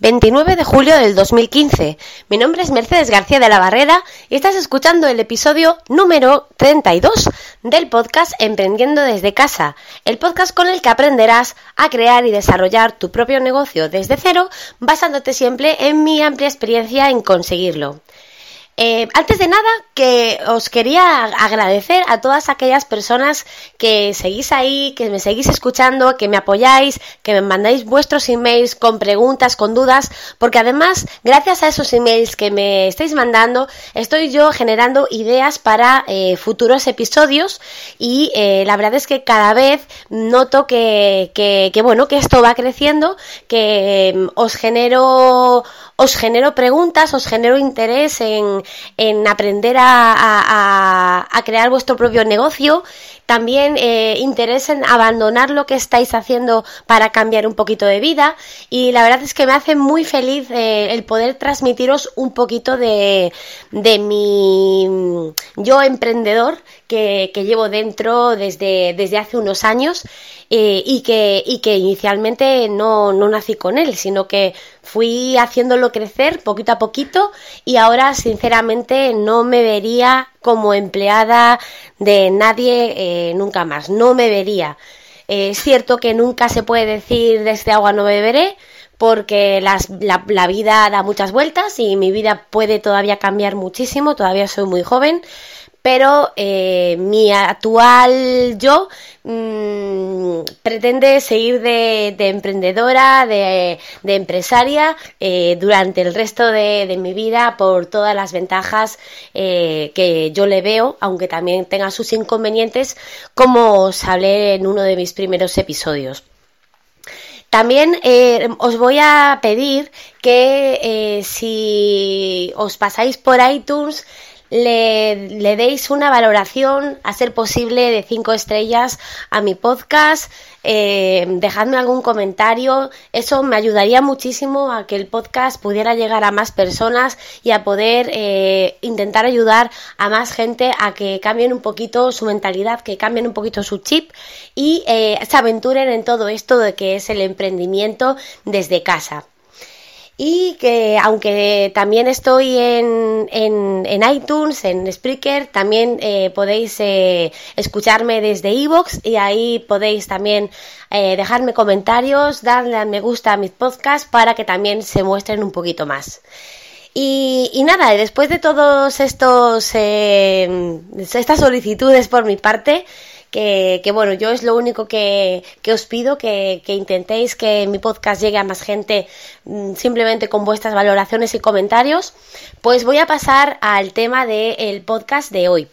29 de julio del 2015. Mi nombre es Mercedes García de la Barrera y estás escuchando el episodio número 32 del podcast Emprendiendo desde casa, el podcast con el que aprenderás a crear y desarrollar tu propio negocio desde cero, basándote siempre en mi amplia experiencia en conseguirlo. Eh, antes de nada, que os quería agradecer a todas aquellas personas que seguís ahí, que me seguís escuchando, que me apoyáis, que me mandáis vuestros emails con preguntas, con dudas, porque además, gracias a esos emails que me estáis mandando, estoy yo generando ideas para eh, futuros episodios y eh, la verdad es que cada vez noto que, que, que bueno, que esto va creciendo, que mm, os genero os genero preguntas, os genero interés en, en aprender a, crear vuestro propio negocio, también eh, interés en abandonar lo que estáis haciendo para cambiar un poquito de vida. Y la verdad es que me hace muy feliz eh, el poder transmitiros un poquito de, de mi yo emprendedor que, que llevo dentro desde, desde hace unos años eh, y, que, y que inicialmente no, no nací con él, sino que fui haciéndolo crecer poquito a poquito y ahora sinceramente no me vería como empleada de nadie eh, nunca más, no me vería. Eh, es cierto que nunca se puede decir de este agua no beberé, porque la, la, vida da muchas vueltas y mi vida puede todavía cambiar muchísimo, todavía soy muy joven, pero eh, mi actual yo mmm, pretende seguir de, de emprendedora, de, empresaria eh, durante el resto de, mi vida por todas las ventajas eh, que yo le veo, aunque también tenga sus inconvenientes, como os hablé en uno de mis primeros episodios. También os voy a pedir que si os pasáis por iTunes le, le, deis una valoración, a ser posible, de cinco estrellas a mi podcast. Eh, dejadme algún comentario. Eso me ayudaría muchísimo a que el podcast pudiera llegar a más personas y a poder eh, intentar ayudar a más gente a que cambien un poquito su mentalidad, que cambien un poquito su chip y eh, se aventuren en todo esto de que es el emprendimiento desde casa y que aunque también estoy en, en, en iTunes, en Spreaker, también eh, podéis eh, escucharme desde iVoox y ahí podéis también eh, dejarme comentarios, darle a me gusta a mis podcasts para que también se muestren un poquito más. Y, y nada, después de todos estos estas solicitudes por mi parte, que, que, bueno, yo es lo único que, que os pido, que, que, intentéis que mi podcast llegue a más gente mm, simplemente con vuestras valoraciones y comentarios, pues voy a pasar al tema del podcast de hoy.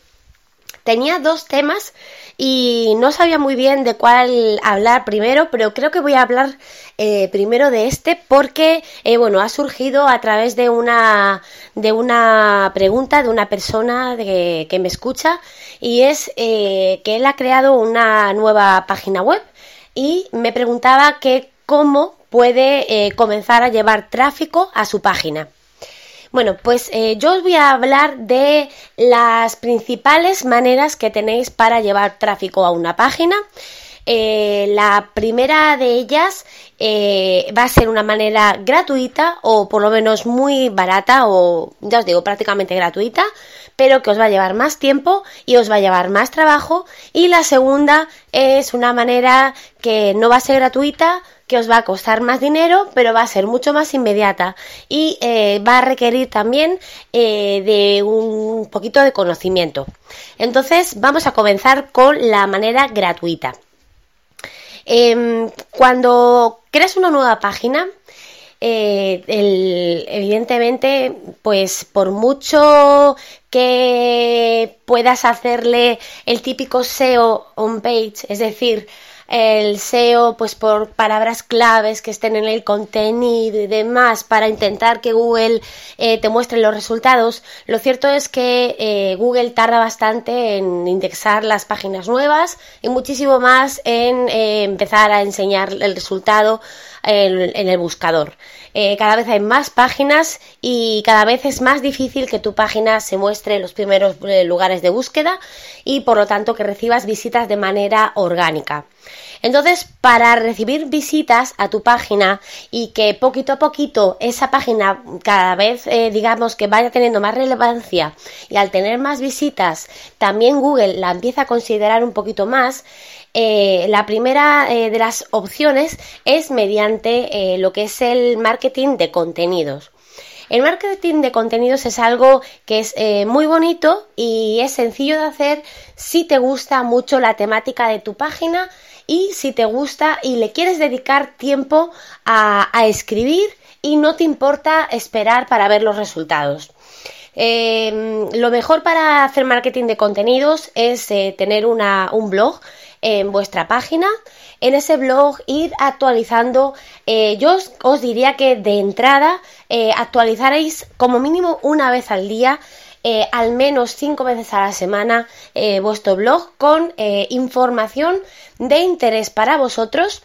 Tenía dos temas y no sabía muy bien de cuál hablar primero, pero creo que voy a hablar eh, primero de este porque, eh, bueno, ha surgido a través de una, de una pregunta de una persona que me escucha y es eh, que él ha creado una nueva página web y me preguntaba que cómo puede comenzar a llevar tráfico a su página. Bueno, pues eh, yo os voy a hablar de las principales maneras que tenéis para llevar tráfico a una página. Eh, la primera de ellas eh, va a ser una manera gratuita o por lo menos muy barata o ya os digo prácticamente gratuita, pero que os va a llevar más tiempo y os va a llevar más trabajo. Y la segunda es una manera que no va a ser gratuita, que os va a costar más dinero, pero va a ser mucho más inmediata y eh, va a requerir también eh, de un poquito de conocimiento. Entonces vamos a comenzar con la manera gratuita. Eh, cuando creas una nueva página, eh, evidentemente, pues por mucho que puedas hacerle el típico SEO on page, es decir, el SEO pues por palabras claves que estén en el contenido y demás para intentar que Google eh, te muestre los resultados. Lo cierto es que eh, Google tarda bastante en indexar las páginas nuevas y muchísimo más en eh, empezar a enseñar el resultado en, en el buscador. Eh, cada vez hay más páginas y cada vez es más difícil que tu página se muestre en los primeros eh, lugares de búsqueda y por lo tanto que recibas visitas de manera orgánica. Entonces, para recibir visitas a tu página y que poquito a poquito esa página cada vez, eh, digamos, que vaya teniendo más relevancia y al tener más visitas, también Google la empieza a considerar un poquito más, eh, la primera eh, de las opciones es mediante lo que es el marketing de contenidos. El marketing de contenidos es algo que es muy bonito y es sencillo de hacer si te gusta mucho la temática de tu página y si te gusta y le quieres dedicar tiempo a, escribir y no te importa esperar para ver los resultados. Eh, lo mejor para hacer marketing de contenidos es eh, tener un blog en vuestra página. En ese blog ir actualizando, eh, yo os, diría que de entrada actualizaréis como mínimo una vez al día eh, al menos cinco veces a la semana eh, vuestro blog con eh, información de interés para vosotros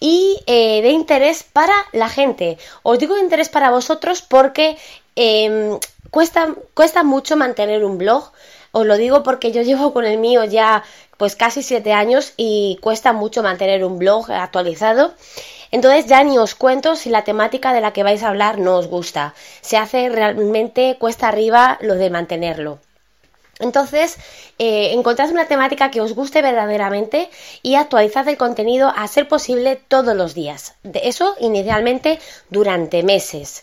y de interés para la gente. Os digo de interés para vosotros porque em, cuesta, cuesta mucho mantener un blog. Os lo digo porque yo llevo con el mío ya pues casi siete años y cuesta mucho mantener un blog actualizado. Entonces ya ni os cuento si la temática de la que vais a hablar no os gusta. Se hace realmente cuesta arriba lo de mantenerlo. Entonces, eh, encontrad una temática que os guste verdaderamente y actualizad el contenido a ser posible todos los días. De eso inicialmente durante meses.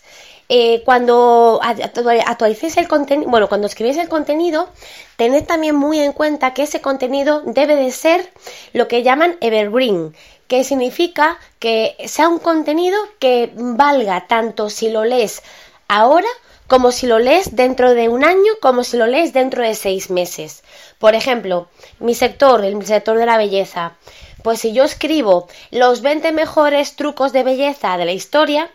Eh, cuando actualicéis el contenido, bueno, cuando escribís el contenido, tened también muy en cuenta que ese contenido debe de ser lo que llaman evergreen, que significa que sea un contenido que valga tanto si lo lees ahora como si lo lees dentro de un año, como si lo lees dentro de seis meses. Por ejemplo, mi sector, el sector de la belleza, pues si yo escribo los 20 mejores trucos de belleza de la historia,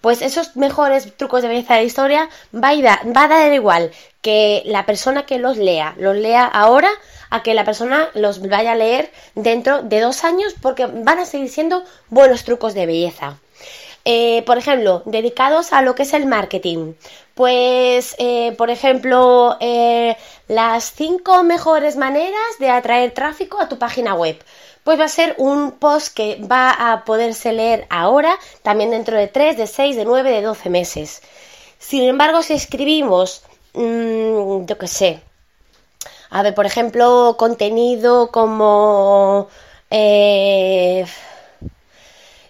pues esos mejores trucos de belleza de la historia va a, va dar igual que la persona que los lea, los lea ahora a que la persona los vaya a leer dentro de dos años porque van a seguir siendo buenos trucos de belleza. Eh, por ejemplo, dedicados a lo que es el marketing. Pues, eh, por ejemplo, eh, las cinco mejores maneras de atraer tráfico a tu página web. Pues va a ser un post que va a poderse leer ahora, también dentro de 3, de 6, de 9, de 12 meses. Sin embargo, si escribimos, mmm, yo qué sé, a ver, por ejemplo, contenido como... Eh,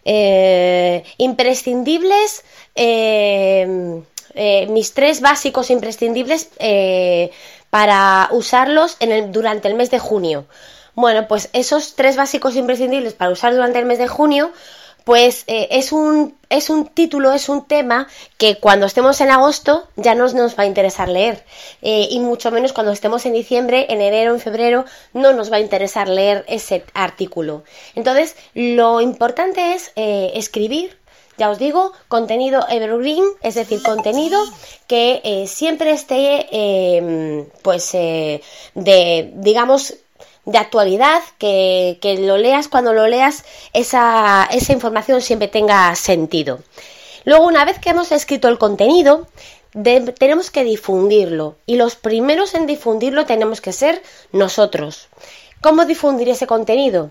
eh, imprescindibles, eh, mis tres básicos imprescindibles para usarlos en el, durante el mes de junio. Bueno, pues esos tres básicos imprescindibles para usar durante el mes de junio pues eh, es, un, es un título, es un tema que cuando estemos en agosto ya no nos va a interesar leer. Eh, y mucho menos cuando estemos en diciembre, en enero, en febrero, no nos va a interesar leer ese artículo. Entonces, lo importante es eh, escribir. Ya os digo, contenido evergreen, es decir, contenido que siempre esté, pues, de, digamos, de actualidad, que, lo leas cuando lo leas, esa, esa información siempre tenga sentido. Luego, una vez que hemos escrito el contenido, tenemos que difundirlo y los primeros en difundirlo tenemos que ser nosotros. ¿Cómo difundir ese contenido?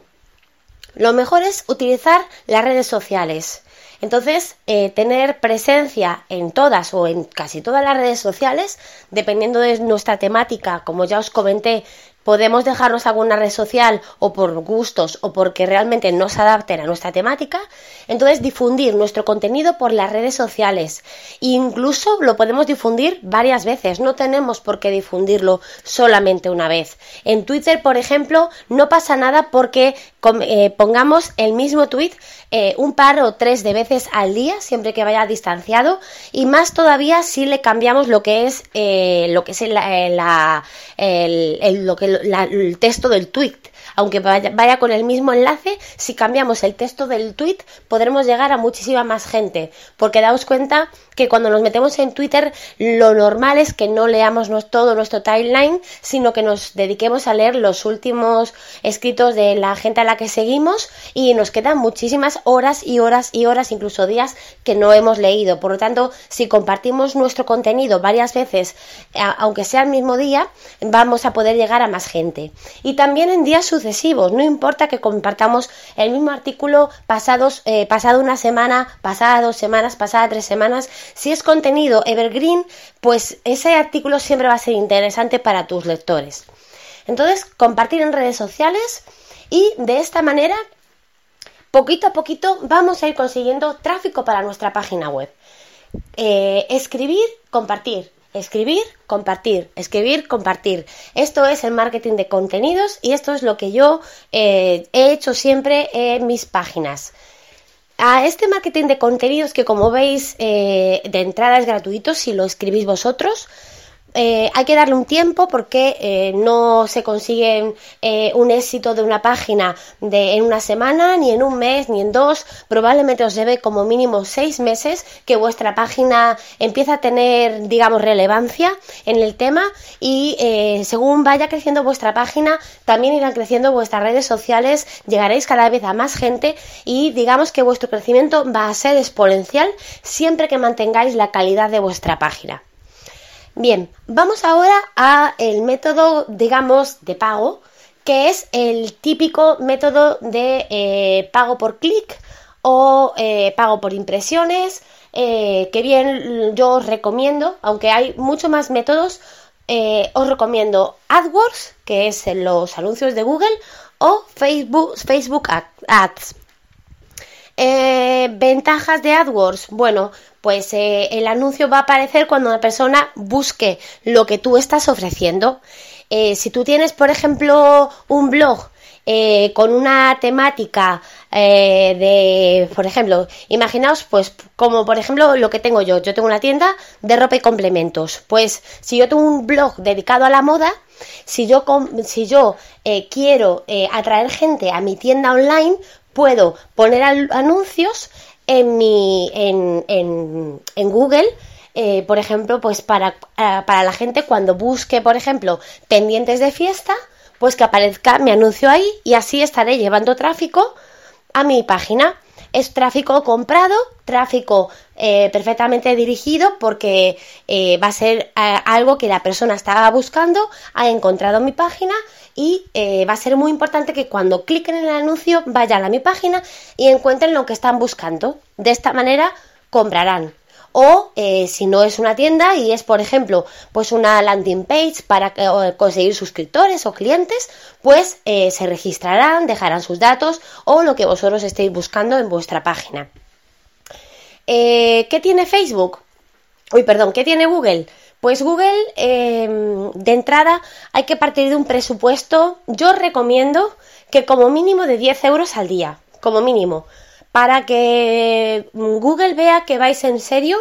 Lo mejor es utilizar las redes sociales. Entonces, eh, tener presencia en todas o en casi todas las redes sociales, dependiendo de nuestra temática, como ya os comenté podemos dejarnos alguna red social o por gustos o porque realmente no se adapten a nuestra temática, entonces difundir nuestro contenido por las redes sociales. incluso lo podemos difundir varias veces, no tenemos por qué difundirlo solamente una vez. En Twitter, por ejemplo, no pasa nada porque eh, pongamos el mismo tweet eh, un par o tres de veces al día, siempre que vaya distanciado, y más todavía si le cambiamos lo que es eh, lo que es la, el, lo que el texto del tweet. Aunque vaya, con el mismo enlace, si cambiamos el texto del tweet podremos llegar a muchísima más gente. Porque daos cuenta que cuando nos metemos en Twitter lo normal es que no leamos todo nuestro timeline, sino que nos dediquemos a leer los últimos escritos de la gente a que seguimos y nos quedan muchísimas horas y horas y horas, incluso días que no hemos leído. Por lo tanto, si compartimos nuestro contenido varias veces, aunque sea el mismo día, vamos a poder llegar a más gente. Y también en días sucesivos. No importa que compartamos el mismo artículo pasados, eh, pasado una semana, pasada dos semanas, pasada tres semanas. Si es contenido evergreen, pues ese artículo siempre va a ser interesante para tus lectores. Entonces, compartir en redes sociales y de esta manera, poquito a poquito, vamos a ir consiguiendo tráfico para nuestra página web. Eh, escribir, compartir. Escribir, compartir, escribir, compartir. Esto es el marketing de contenidos y esto es lo que yo eh, he hecho siempre en mis páginas. A este marketing de contenidos que como veis eh, de entrada es gratuito si lo escribís vosotros, eh, hay que darle un tiempo porque eh, no se consigue eh, un éxito de una página de, en una semana, ni en un mes, ni en dos. Probablemente os lleve como mínimo seis meses que vuestra página empiece a tener, digamos, relevancia en el tema y según vaya creciendo vuestra página, también irán creciendo vuestras redes sociales, llegaréis cada vez a más gente y digamos que vuestro crecimiento va a ser exponencial siempre que mantengáis la calidad de vuestra página. Bien, vamos ahora a el método, digamos, de pago, que es el típico método de eh, pago por clic o eh, pago por impresiones, eh, que bien yo os recomiendo, aunque hay muchos más métodos, os recomiendo AdWords, que es los anuncios de Google, o Facebook, Facebook Ads. ventajas de AdWords. Bueno, pues eh, el anuncio va a aparecer cuando una persona busque lo que tú estás ofreciendo. Eh, si tú tienes, por ejemplo, un blog eh, con una temática de, por ejemplo, imaginaos, pues, como por ejemplo lo que tengo yo. Yo tengo una tienda de ropa y complementos. Pues, si yo tengo un blog dedicado a la moda, si yo, si yo quiero atraer gente a mi tienda online, puedo poner anuncios en, mi, en, en, Google, eh, por ejemplo, pues para, eh, para la gente cuando busque, por ejemplo, pendientes de fiesta, pues que aparezca mi anuncio ahí y así estaré llevando tráfico a mi página. Es tráfico comprado, tráfico eh, perfectamente dirigido porque va a ser algo que la persona estaba buscando, ha encontrado mi página y eh, va a ser muy importante que cuando cliquen en el anuncio vayan a mi página y encuentren lo que están buscando. De esta manera comprarán. O eh, si no es una tienda y es, por ejemplo, pues una landing page para conseguir suscriptores o clientes, pues eh, se registrarán, dejarán sus datos o lo que vosotros estéis buscando en vuestra página. ¿Qué tiene Facebook? Uy, perdón, ¿qué tiene Google? Pues Google, em, de entrada, hay que partir de un presupuesto. Yo recomiendo que como mínimo de 10 euros al día, como mínimo, para que Google vea que vais en serio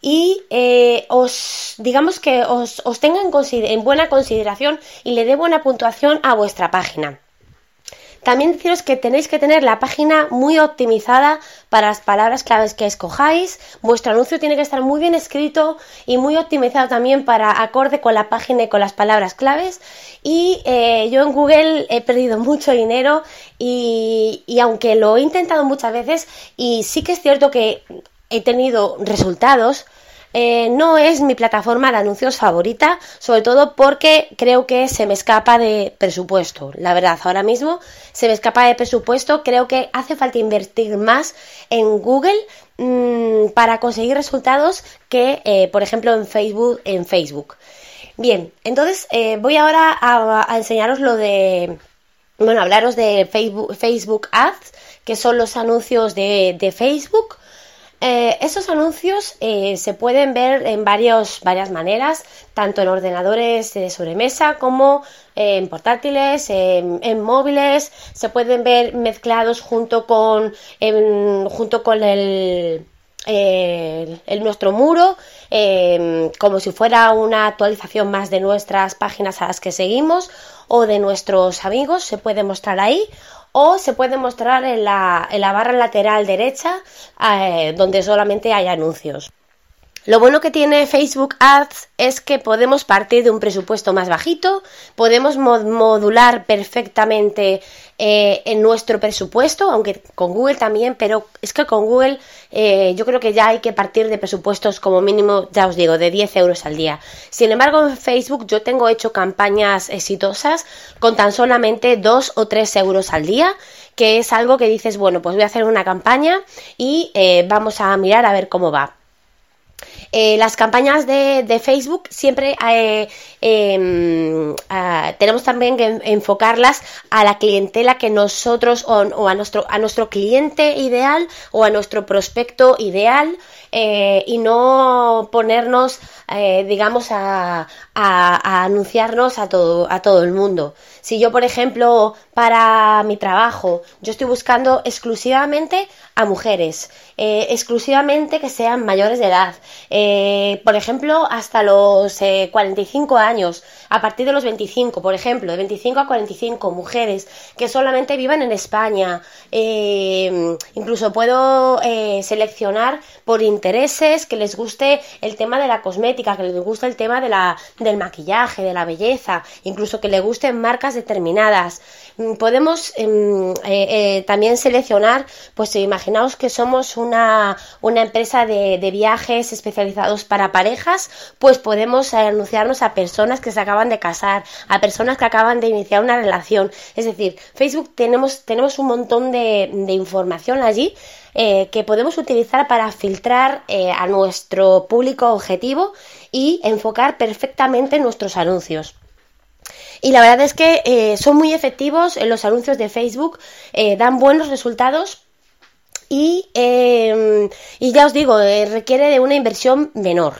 y eh, os, digamos que os, os tenga en buena consideración y le dé buena puntuación a vuestra página. También deciros que tenéis que tener la página muy optimizada para las palabras claves que escojáis. Vuestro anuncio tiene que estar muy bien escrito y muy optimizado también para acorde con la página y con las palabras claves. Y eh, yo en Google he perdido mucho dinero y, y aunque lo he intentado muchas veces y sí que es cierto que he tenido resultados, eh, no es mi plataforma de anuncios favorita, sobre todo porque creo que se me escapa de presupuesto. La verdad, ahora mismo se me escapa de presupuesto. Creo que hace falta invertir más en Google mm, para conseguir resultados que, eh, por ejemplo, en Facebook. En Facebook. Bien, entonces eh, voy ahora a, enseñaros lo de, bueno, hablaros de Facebook, Facebook Ads, que son los anuncios de, de Facebook. Eh, esos anuncios eh, se pueden ver en varias maneras, tanto en ordenadores de sobremesa como en portátiles, en, móviles, se pueden ver mezclados junto con, junto con el, nuestro muro, em, como si fuera una actualización más de nuestras páginas a las que seguimos o de nuestros amigos, se puede mostrar ahí o se puede mostrar en la, barra lateral derecha eh, donde solamente hay anuncios. Lo bueno que tiene Facebook Ads es que podemos partir de un presupuesto más bajito, podemos modular perfectamente eh, en nuestro presupuesto, aunque con Google también, pero es que con Google eh, yo creo que ya hay que partir de presupuestos como mínimo, ya os digo, de 10 euros al día. Sin embargo, en Facebook yo tengo hecho campañas exitosas con tan solamente 2 o 3 euros al día, que es algo que dices, bueno, pues voy a hacer una campaña y eh, vamos a mirar a ver cómo va. Eh, las campañas de, Facebook siempre eh, em, tenemos también que enfocarlas a la clientela que nosotros o, a, nuestro, a nuestro cliente ideal o a nuestro prospecto ideal eh, y no ponernos, digamos, a, a, anunciarnos a todo, a todo el mundo. Si yo, por ejemplo, para mi trabajo, yo estoy buscando exclusivamente a mujeres, eh, exclusivamente que sean mayores de edad, eh, por ejemplo, hasta los 45 eh, años, a partir de los 25, por ejemplo, de 25 a 45, mujeres que solamente vivan en España, incluso puedo seleccionar por intereses que les guste el tema de la cosmética, que les guste el tema de la, del maquillaje, de la belleza, incluso que les gusten marcas determinadas. Mm, podemos em, eh, eh, también seleccionar, pues imaginaos que somos una, una empresa de, viajes especializados para parejas, pues podemos anunciarnos a personas que se acaban de casar, a personas que acaban de iniciar una relación. Es decir, Facebook tenemos, tenemos un montón de, de información allí eh, que podemos utilizar para filtrar a nuestro público objetivo y enfocar perfectamente nuestros anuncios. Y la verdad es que eh, son muy efectivos en los anuncios de Facebook, eh, dan buenos resultados y, em, ya os digo, eh, requiere de una inversión menor.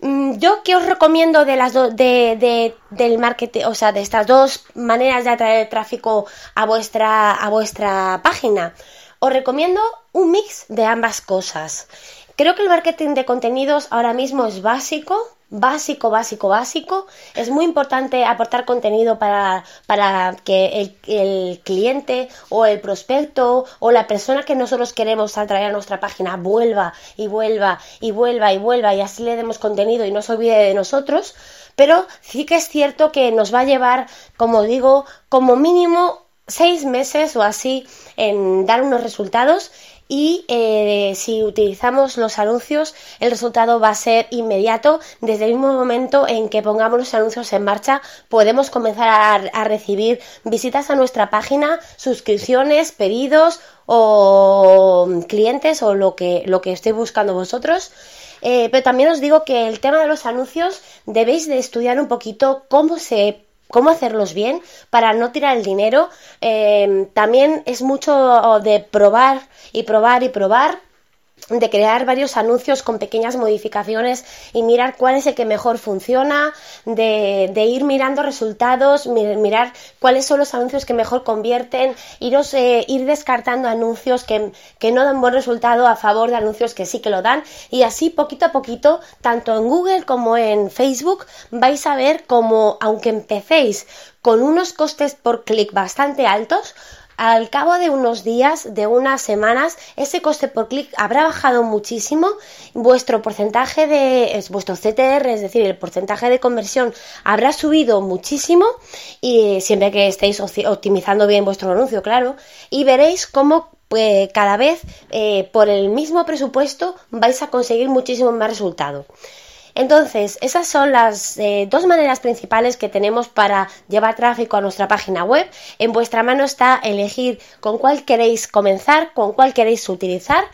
Mm, yo que os recomiendo de las de, del marketing, o sea, de estas dos maneras de atraer tráfico a vuestra, a vuestra página, os recomiendo un mix de ambas cosas. Creo que el marketing de contenidos ahora mismo es básico, básico, básico, básico. Es muy importante aportar contenido para, para que el, cliente o el prospecto o la persona que nosotros queremos atraer a nuestra página vuelva y vuelva y vuelva y vuelva y así le demos contenido y no se olvide de nosotros. Pero sí que es cierto que nos va a llevar, como digo, como mínimo seis meses o así en dar unos resultados y eh, si utilizamos los anuncios el resultado va a ser inmediato. Desde el mismo momento en que pongamos los anuncios en marcha podemos comenzar a, recibir visitas a nuestra página suscripciones pedidos o clientes o lo que lo que estéis buscando vosotros. Eh, pero también os digo que el tema de los anuncios debéis de estudiar un poquito cómo se cómo hacerlos bien para no tirar el dinero. Eh, también es mucho de probar y probar y probar de crear varios anuncios con pequeñas modificaciones y mirar cuál es el que mejor funciona, de, ir mirando resultados, mirar cuáles son los anuncios que mejor convierten, iros, eh, ir descartando anuncios que, que, no dan buen resultado a favor de anuncios que sí que lo dan. Y así poquito a poquito, tanto en Google como en Facebook, vais a ver como aunque empecéis con unos costes por clic bastante altos, al cabo de unos días, de unas semanas, ese coste por clic habrá bajado muchísimo, vuestro porcentaje de, es vuestro CTR, es decir, el porcentaje de conversión habrá subido muchísimo. Y siempre que estéis optimizando bien vuestro anuncio, claro, y veréis cómo pues, cada vez eh, por el mismo presupuesto vais a conseguir muchísimo más resultado. Entonces, esas son las eh, dos maneras principales que tenemos para llevar tráfico a nuestra página web. En vuestra mano está elegir con cuál queréis comenzar, con cuál queréis utilizar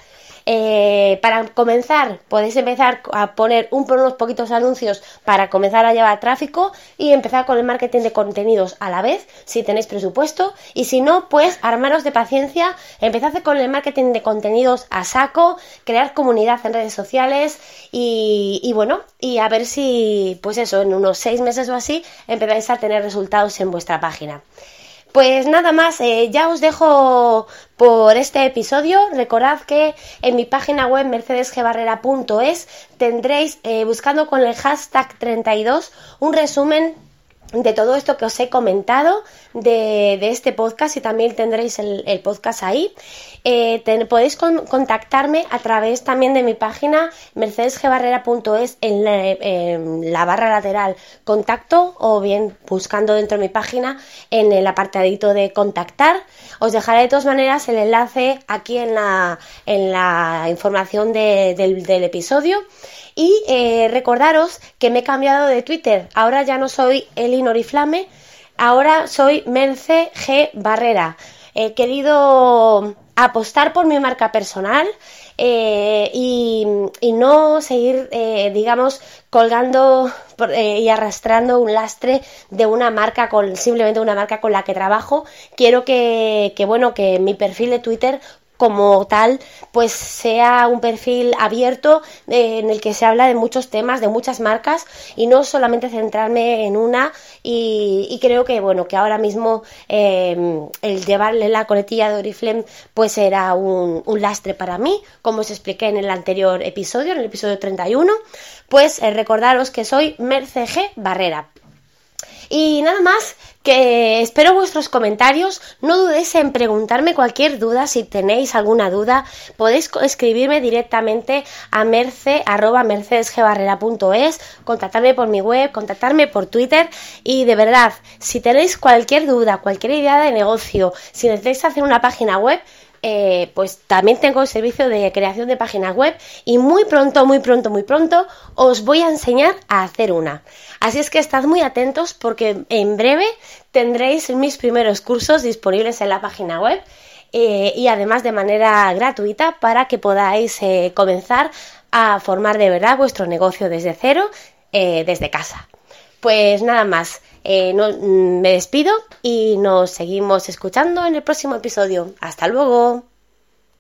eh, para comenzar, podéis empezar a poner un, unos poquitos anuncios para comenzar a llevar tráfico y empezar con el marketing de contenidos a la vez, si tenéis presupuesto. Y si no, pues armaros de paciencia, empezad con el marketing de contenidos a saco, crear comunidad en redes sociales y, y bueno, y a ver si, pues eso, en unos seis meses o así, empezáis a tener resultados en vuestra página. Pues nada más, eh, ya os dejo por este episodio. Recordad que en mi página web mercedesgebarrera.es tendréis, eh, buscando con el hashtag 32, un resumen de todo esto que os he comentado de, este podcast y también tendréis el, podcast ahí. Eh, podéis contactarme a través también de mi página mercedesgebarrera.es en, la barra lateral contacto o bien buscando dentro de mi página en el apartadito de contactar. Os dejaré de todas maneras el enlace aquí en la, información del episodio. Y eh, recordaros que me he cambiado de Twitter. Ahora ya no soy Elinor Oriflame, ahora soy Merce G. Barrera. He querido apostar por mi marca personal eh, y, no seguir, eh, digamos, colgando y arrastrando un lastre de una marca con simplemente una marca con la que trabajo. Quiero que bueno, que mi perfil de Twitter como tal, pues sea un perfil abierto eh, en el que se habla de muchos temas, de muchas marcas y no solamente centrarme en una y, creo que bueno que ahora mismo em, el llevarle la coletilla de Oriflame pues era un, lastre para mí, como os expliqué en el anterior episodio, en el episodio 31, pues eh, recordaros que soy Merce G. Barrera. Y nada más, que espero vuestros comentarios. No dudéis en preguntarme cualquier duda. Si tenéis alguna duda, podéis escribirme directamente a merce, arroba mercedesgebarrera.es, contactarme por mi web, contactarme por Twitter. Y de verdad, si tenéis cualquier duda, cualquier idea de negocio, si necesitáis hacer una página web, eh, pues también tengo el servicio de creación de páginas web y muy pronto, muy pronto, muy pronto os voy a enseñar a hacer una. Así es que estad muy atentos porque en breve tendréis mis primeros cursos disponibles en la página web eh, y además de manera gratuita para que podáis eh, comenzar a formar de verdad vuestro negocio desde cero, desde casa. Pues nada más, eh, me despido y nos seguimos escuchando en el próximo episodio. Hasta luego.